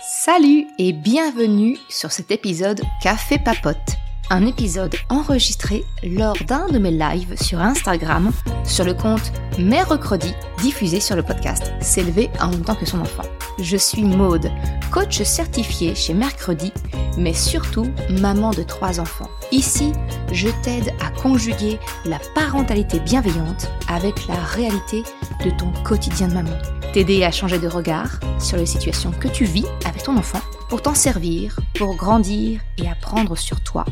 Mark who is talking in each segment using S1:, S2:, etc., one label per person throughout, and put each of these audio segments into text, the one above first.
S1: Salut et bienvenue sur cet épisode Café Papote, un épisode enregistré lors d'un de mes lives sur Instagram sur le compte Mercredi diffusé sur le podcast S'élever en même temps que son enfant. Je suis Maude, coach certifié chez Mercredi, mais surtout maman de trois enfants. Ici, je t'aide à conjuguer la parentalité bienveillante avec la réalité de ton quotidien de maman t'aider à changer de regard sur les situations que tu vis avec ton enfant pour t'en servir, pour grandir et apprendre sur toi.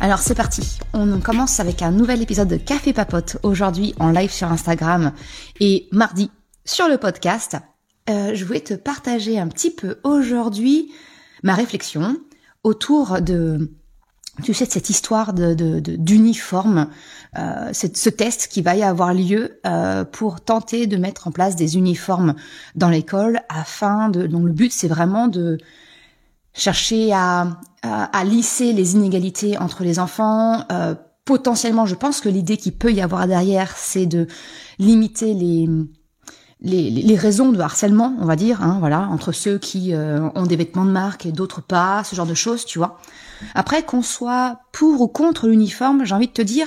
S1: Alors c'est parti, on commence avec un nouvel épisode de Café Papote aujourd'hui en live sur Instagram et mardi sur le podcast. Euh, je voulais te partager un petit peu aujourd'hui ma réflexion autour de tu sais, cette histoire de, d'uniforme, euh, ce test qui va y avoir lieu euh, pour tenter de mettre en place des uniformes dans l'école afin de, donc le but c'est vraiment de chercher à, à, lisser les inégalités entre les enfants. Euh, potentiellement, je pense que l'idée qui peut y avoir derrière, c'est de limiter les, les, les, raisons de harcèlement, on va dire, hein, voilà, entre ceux qui euh, ont des vêtements de marque et d'autres pas, ce genre de choses, tu vois. Après, qu'on soit pour ou contre l'uniforme, j'ai envie de te dire,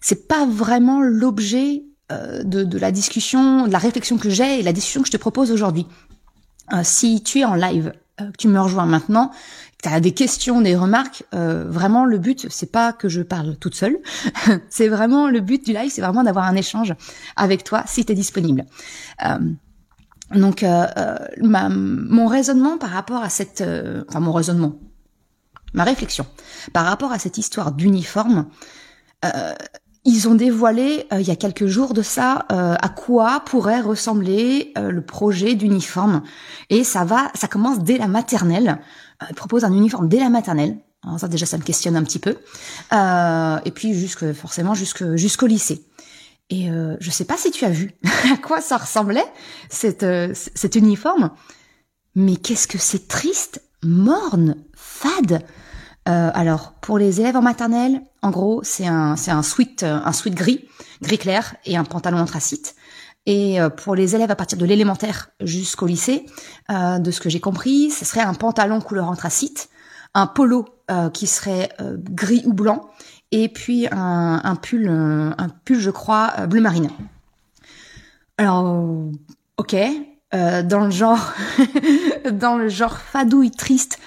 S1: c'est pas vraiment l'objet euh, de, de, la discussion, de la réflexion que j'ai et la discussion que je te propose aujourd'hui. Euh, si tu es en live, que tu me rejoins maintenant, tu as des questions, des remarques, vraiment le but c'est pas que je parle toute seule, c'est vraiment le but du live, c'est vraiment d'avoir un échange avec toi si tu es disponible. donc ma, mon raisonnement par rapport à cette, enfin mon raisonnement, ma réflexion par rapport à cette histoire d'uniforme. Euh, ils ont dévoilé euh, il y a quelques jours de ça euh, à quoi pourrait ressembler le projet d'uniforme et ça va, ça commence dès la maternelle. ils proposent un uniforme dès la maternelle. Ça déjà ça me questionne un petit peu. et puis forcément jusqu'au lycée. Et je sais pas si tu as vu à quoi ça ressemblait cette cet uniforme, mais qu'est-ce que c'est triste, morne, fade. Euh, alors, pour les élèves en maternelle, en gros, c'est un, c'est un sweat, euh, un sweat gris, gris clair et un pantalon anthracite. Et euh, pour les élèves à partir de l'élémentaire jusqu'au lycée, de ce que j'ai compris, ce serait un pantalon couleur anthracite, un polo qui serait gris ou blanc, et puis un, un pull, un pull, je crois, bleu marine. Alors, ok, dans le genre, dans le genre fadouille triste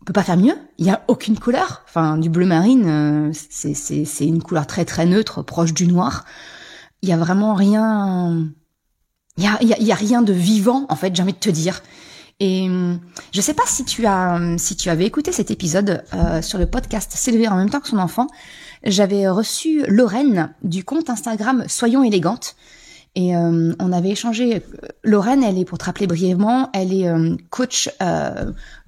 S1: on peut pas faire mieux. Il y a aucune couleur. Enfin, du bleu marine, euh, c'est c'est une couleur très très neutre, proche du noir. Il y a vraiment rien. Il y a, y, a, y a rien de vivant en fait. J'ai envie de te dire. Et hum, je sais pas si tu as si tu avais écouté cet épisode euh, sur le podcast S'élever en même temps que son enfant. J'avais reçu Lorraine du compte Instagram Soyons élégantes. Et euh, on avait échangé. Lorraine, elle est pour te rappeler brièvement, elle est coach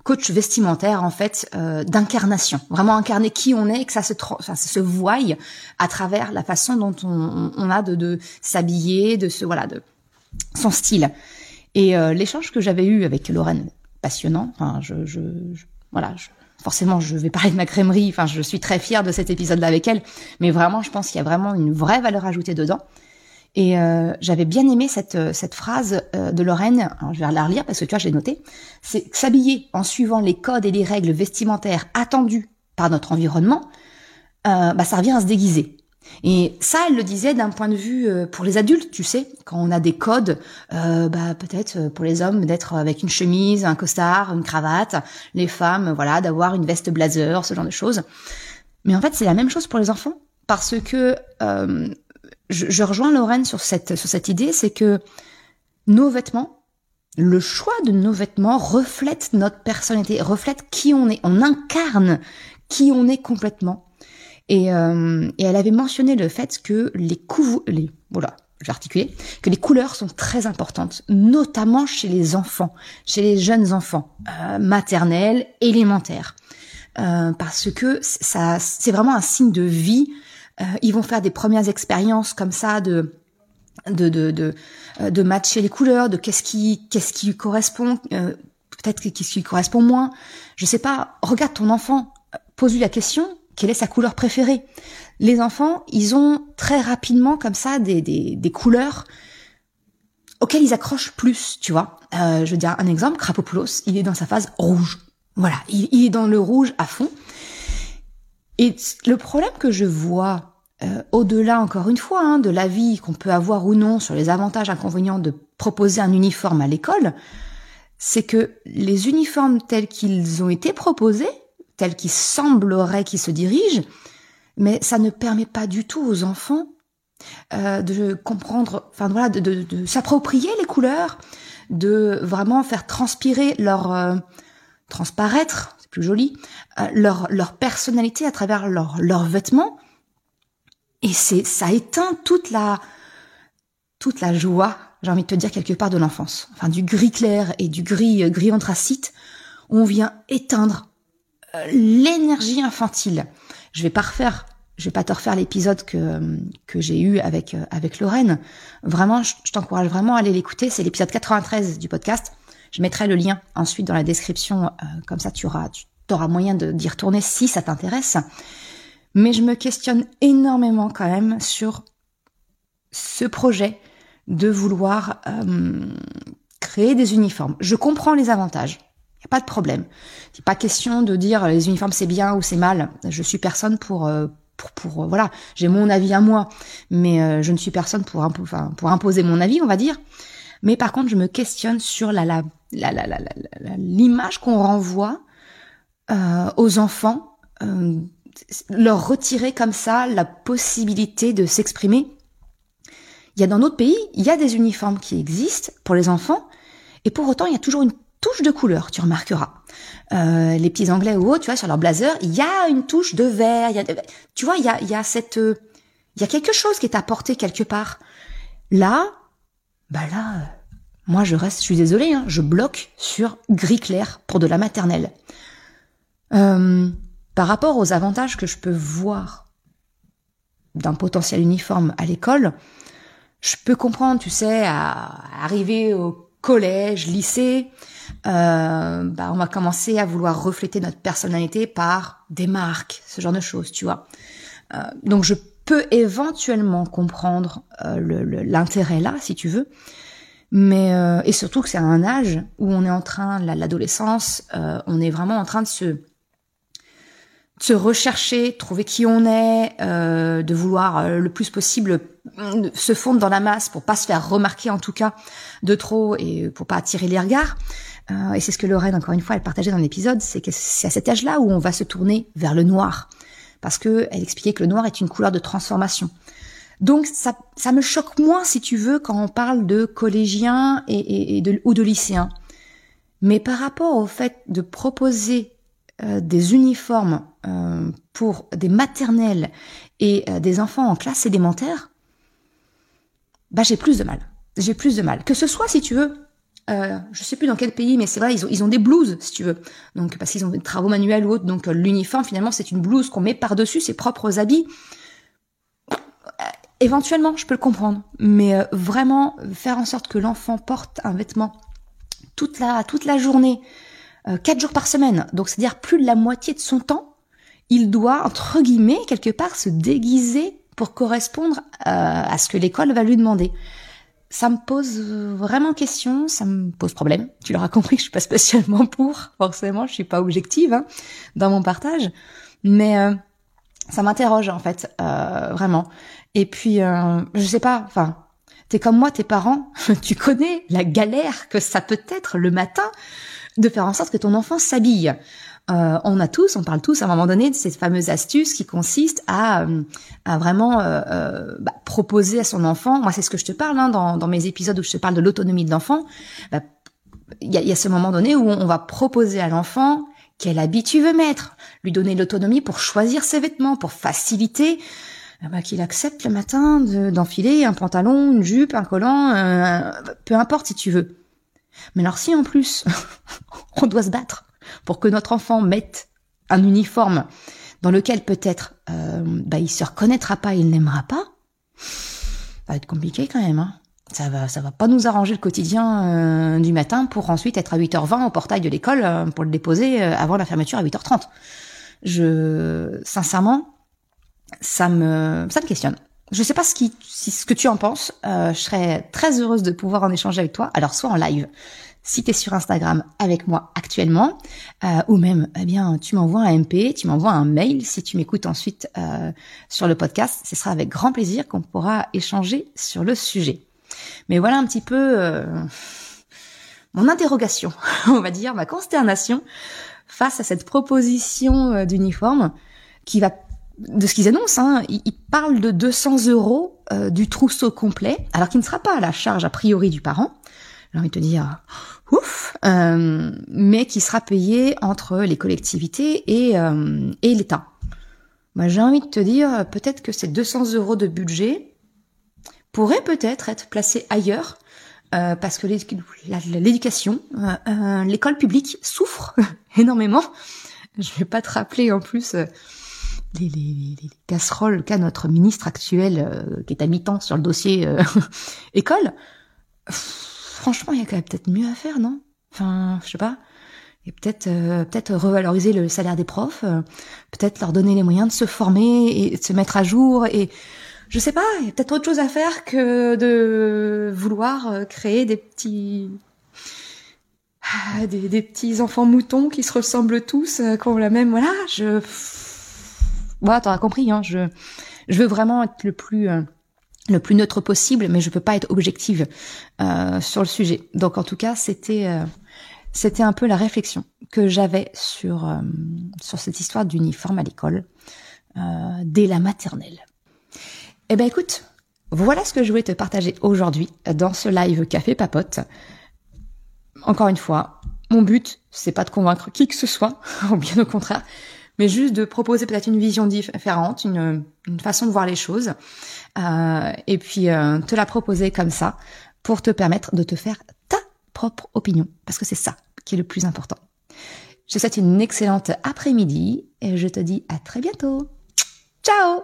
S1: coach vestimentaire en fait euh, d'incarnation, vraiment incarner qui on est, et que ça se ça se voie à travers la façon dont on, on a de, s'habiller, de se voilà de son style. Et euh, l'échange que j'avais eu avec Lorraine, passionnant. Enfin, je, je, voilà, je, forcément, je vais parler de ma crèmerie. Enfin, je suis très fière de cet épisode-là avec elle, mais vraiment, je pense qu'il y a vraiment une vraie valeur ajoutée dedans. Et euh, j'avais bien aimé cette, euh, cette phrase euh, de Lorraine, je vais la relire parce que tu vois, je l'ai noté, c'est s'habiller en suivant les codes et les règles vestimentaires attendus par notre environnement, euh, bah, ça revient à se déguiser. Et ça, elle le disait d'un point de vue pour les adultes, tu sais, quand on a des codes, euh, bah, peut-être pour les hommes d'être avec une chemise, un costard, une cravate, les femmes, voilà, d'avoir une veste blazer, ce genre de choses. Mais en fait, c'est la même chose pour les enfants, parce que euh, je, rejoins Lorraine sur cette, sur cette idée, c'est que nos vêtements, le choix de nos vêtements reflète notre personnalité, reflète qui on est. On incarne qui on est complètement. Et, euh, et elle avait mentionné le fait que les couves, les voilà, j'ai que les couleurs sont très importantes, notamment chez les enfants, chez les jeunes enfants, euh, maternels, élémentaires, euh, parce que ça, c'est vraiment un signe de vie ils vont faire des premières expériences comme ça de de de de, euh, de matcher les couleurs, de qu'est-ce qui qu'est-ce qui correspond, euh, peut-être qu'est-ce qui correspond moins. Je sais pas. Regarde ton enfant, pose-lui la question quelle est sa couleur préférée? Les enfants, ils ont très rapidement comme ça des des, des couleurs auquel ils accrochent plus, tu vois. Euh, je veux dire un exemple, Krapopoulos, il est dans sa phase rouge. Voilà, il, il est dans le rouge à fond. Et le problème que je vois, euh, au-delà encore une fois, hein, de l'avis qu'on peut avoir ou non sur les avantages inconvénients de proposer un uniforme à l'école, c'est que les uniformes tels qu'ils ont été proposés, tels qu'ils sembleraient qu'ils se dirigent, mais ça ne permet pas du tout aux enfants euh, de comprendre, enfin voilà, de, de, de s'approprier les couleurs, de vraiment faire transpirer leur euh, transparaître, c'est plus joli, euh, leur leur personnalité à travers leurs leurs vêtements. Et c'est ça éteint toute la toute la joie, j'ai envie de te dire quelque part de l'enfance, enfin du gris clair et du gris gris anthracite, on vient éteindre l'énergie infantile. Je vais pas refaire je vais pas te refaire l'épisode que que j'ai eu avec avec Lorraine. Vraiment, je, t'encourage vraiment à aller l'écouter. C'est l'épisode 93 du podcast. Je mettrai le lien ensuite dans la description, euh, comme ça tu auras tu auras moyen de d'y retourner si ça t'intéresse. Mais je me questionne énormément quand même sur ce projet de vouloir euh, créer des uniformes. Je comprends les avantages. Il n'y a pas de problème. C'est pas question de dire les uniformes c'est bien ou c'est mal. Je suis personne pour euh, pour, euh, voilà, j'ai mon avis à moi, mais euh, je ne suis personne pour, pour imposer mon avis, on va dire. Mais par contre, je me questionne sur la, la, la, la, l'image qu'on renvoie aux enfants, leur retirer comme ça la possibilité de s'exprimer. Il y a dans d'autres pays, il y a des uniformes qui existent pour les enfants, et pour autant, il y a toujours une touche de couleur, tu remarqueras. Euh, les petits anglais ou autres, tu vois, sur leur blazer, il y a une touche de vert, il y a, tu vois, il y a, il y a cette, euh, il y a quelque chose qui est apporté quelque part. Là, bah là, moi je reste, je suis désolée, hein, je bloque sur gris clair pour de la maternelle. Par rapport aux avantages que je peux voir d'un potentiel uniforme à l'école, je peux comprendre, tu sais, à arriver au collège, lycée, euh, bah, on va commencer à vouloir refléter notre personnalité par des marques, ce genre de choses, tu vois. Euh, donc je peux éventuellement comprendre euh, l'intérêt là, si tu veux, mais euh, et surtout que c'est un âge où on est en train, l'adolescence, euh, on est vraiment en train de se se rechercher, trouver qui on est, euh, de vouloir le plus possible se fondre dans la masse pour pas se faire remarquer en tout cas de trop et pour pas attirer les regards. Euh, et c'est ce que Lorraine, encore une fois, elle partageait dans l'épisode, c'est que c'est à cet âge-là où on va se tourner vers le noir. Parce que elle expliquait que le noir est une couleur de transformation. Donc ça, ça me choque moins, si tu veux, quand on parle de collégiens et, de, ou de lycéens. Mais par rapport au fait de proposer euh, des uniformes euh, pour des maternelles et des enfants en classe élémentaire, bah j'ai plus de mal. J'ai plus de mal. Que ce soit, si tu veux, euh, je sais plus dans quel pays, mais c'est vrai, ils ont, ils ont des blouses, si tu veux. Donc, parce qu'ils ont des travaux manuels ou autres. Donc, euh, l'uniforme, finalement, c'est une blouse qu'on met par-dessus ses propres habits. Euh, éventuellement, je peux le comprendre. Mais euh, vraiment, faire en sorte que l'enfant porte un vêtement toute la, toute la journée, quatre jours par semaine. Donc, c'est-à-dire plus de la moitié de son temps, il doit, entre guillemets, quelque part, se déguiser pour correspondre à ce que l'école va lui demander ça me pose vraiment question, ça me pose problème. Tu l'auras compris, je suis pas spécialement pour, forcément, je suis pas objective hein, dans mon partage, mais euh, ça m'interroge en fait, euh, vraiment. Et puis, euh, je sais pas, enfin, t'es comme moi, tes parents, tu connais la galère que ça peut être le matin de faire en sorte que ton enfant s'habille. Euh, on a tous, on parle tous à un moment donné de cette fameuse astuce qui consiste à, euh, à vraiment euh, bah, proposer à son enfant. Moi, c'est ce que je te parle hein, dans, dans, mes épisodes où je te parle de l'autonomie de l'enfant. Bah, il y, a, y, a, ce moment donné où on va proposer à l'enfant quel habit tu veux mettre, lui donner l'autonomie pour choisir ses vêtements, pour faciliter bah, qu'il accepte le matin d'enfiler un pantalon, une jupe, un collant, peu importe si tu veux. Mais alors si en plus on doit se battre pour que notre enfant mette un uniforme dans lequel peut-être euh, bah, il se reconnaîtra pas, il n'aimera pas, ça va être compliqué quand même. Hein. Ça va, ça va pas nous arranger le quotidien euh, du matin pour ensuite être à 8h20 au portail de l'école euh, pour le déposer avant la fermeture à 8h30. Je, sincèrement, ça me, ça me questionne. Je sais pas ce, qui, ce que tu en penses. Euh, je serais très heureuse de pouvoir en échanger avec toi. Alors soit en live, si tu es sur Instagram avec moi actuellement, euh, ou même, eh bien, tu m'envoies un MP, tu m'envoies un mail si tu m'écoutes ensuite euh, sur le podcast. Ce sera avec grand plaisir qu'on pourra échanger sur le sujet. Mais voilà un petit peu euh, mon interrogation, on va dire, ma consternation face à cette proposition euh, d'uniforme qui va de ce qu'ils annoncent, hein, ils, parlent de 200 euros euh, du trousseau complet, alors qu'il ne sera pas à la charge a priori du parent. J'ai envie de te dire, ouf, euh, mais qui sera payé entre les collectivités et, euh, et l'État. Moi, j'ai envie de te dire, peut-être que ces 200 euros de budget pourraient peut-être être placés ailleurs, euh, parce que l'éducation, l'école publique souffre énormément. Je vais pas te rappeler en plus les, les, les, casseroles qu'a notre ministre actuel euh, qui est à mi-temps sur le dossier euh, école, franchement, il y a quand même peut-être mieux à faire, non? Enfin, je sais pas. Et peut-être euh, peut-être revaloriser le salaire des profs, peut-être leur donner les moyens de se former et de se mettre à jour. Et je sais pas, il y a peut-être autre chose à faire que de vouloir créer des petits ah, des, des petits enfants moutons qui se ressemblent tous, qui ont la même voilà, je voilà, t'auras compris, hein, je, je veux vraiment être le plus, euh, le plus neutre possible, mais je peux pas être objective euh, sur le sujet. Donc en tout cas, c'était, euh, c'était un peu la réflexion que j'avais sur, sur cette histoire d'uniforme à l'école dès la maternelle. Eh ben écoute, voilà ce que je voulais te partager aujourd'hui dans ce live Café Papote. Encore une fois, mon but, c'est pas de convaincre qui que ce soit, ou bien au contraire, mais juste de proposer peut-être une vision différente, une, façon de voir les choses, euh, et puis euh, te la proposer comme ça pour te permettre de te faire ta propre opinion, parce que c'est ça qui est le plus important. Je te souhaite une excellente après-midi et je te dis à très bientôt. Ciao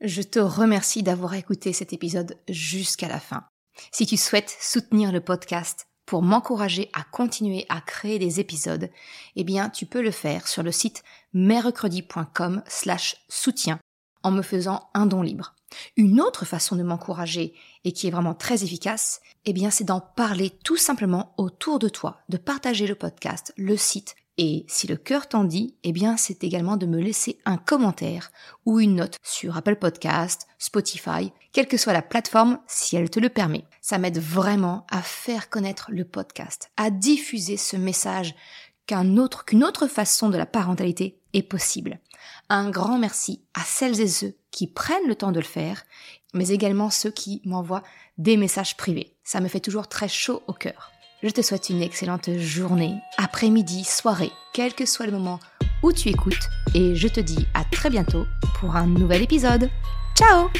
S1: Je te remercie d'avoir écouté cet épisode jusqu'à la fin. Si tu souhaites soutenir le podcast, pour m'encourager à continuer à créer des épisodes, eh bien, tu peux le faire sur le site mercredi.com slash soutien en me faisant un don libre. Une autre façon de m'encourager et qui est vraiment très efficace, eh bien, c'est d'en parler tout simplement autour de toi, de partager le podcast, le site et si le cœur t'en dit, eh bien, c'est également de me laisser un commentaire ou une note sur Apple Podcast, Spotify, quelle que soit la plateforme, si elle te le permet. Ça m'aide vraiment à faire connaître le podcast, à diffuser ce message qu'un autre, qu'une autre façon de la parentalité est possible. Un grand merci à celles et ceux qui prennent le temps de le faire, mais également ceux qui m'envoient des messages privés. Ça me fait toujours très chaud au cœur. Je te souhaite une excellente journée, après-midi, soirée, quel que soit le moment où tu écoutes, et je te dis à très bientôt pour un nouvel épisode. Ciao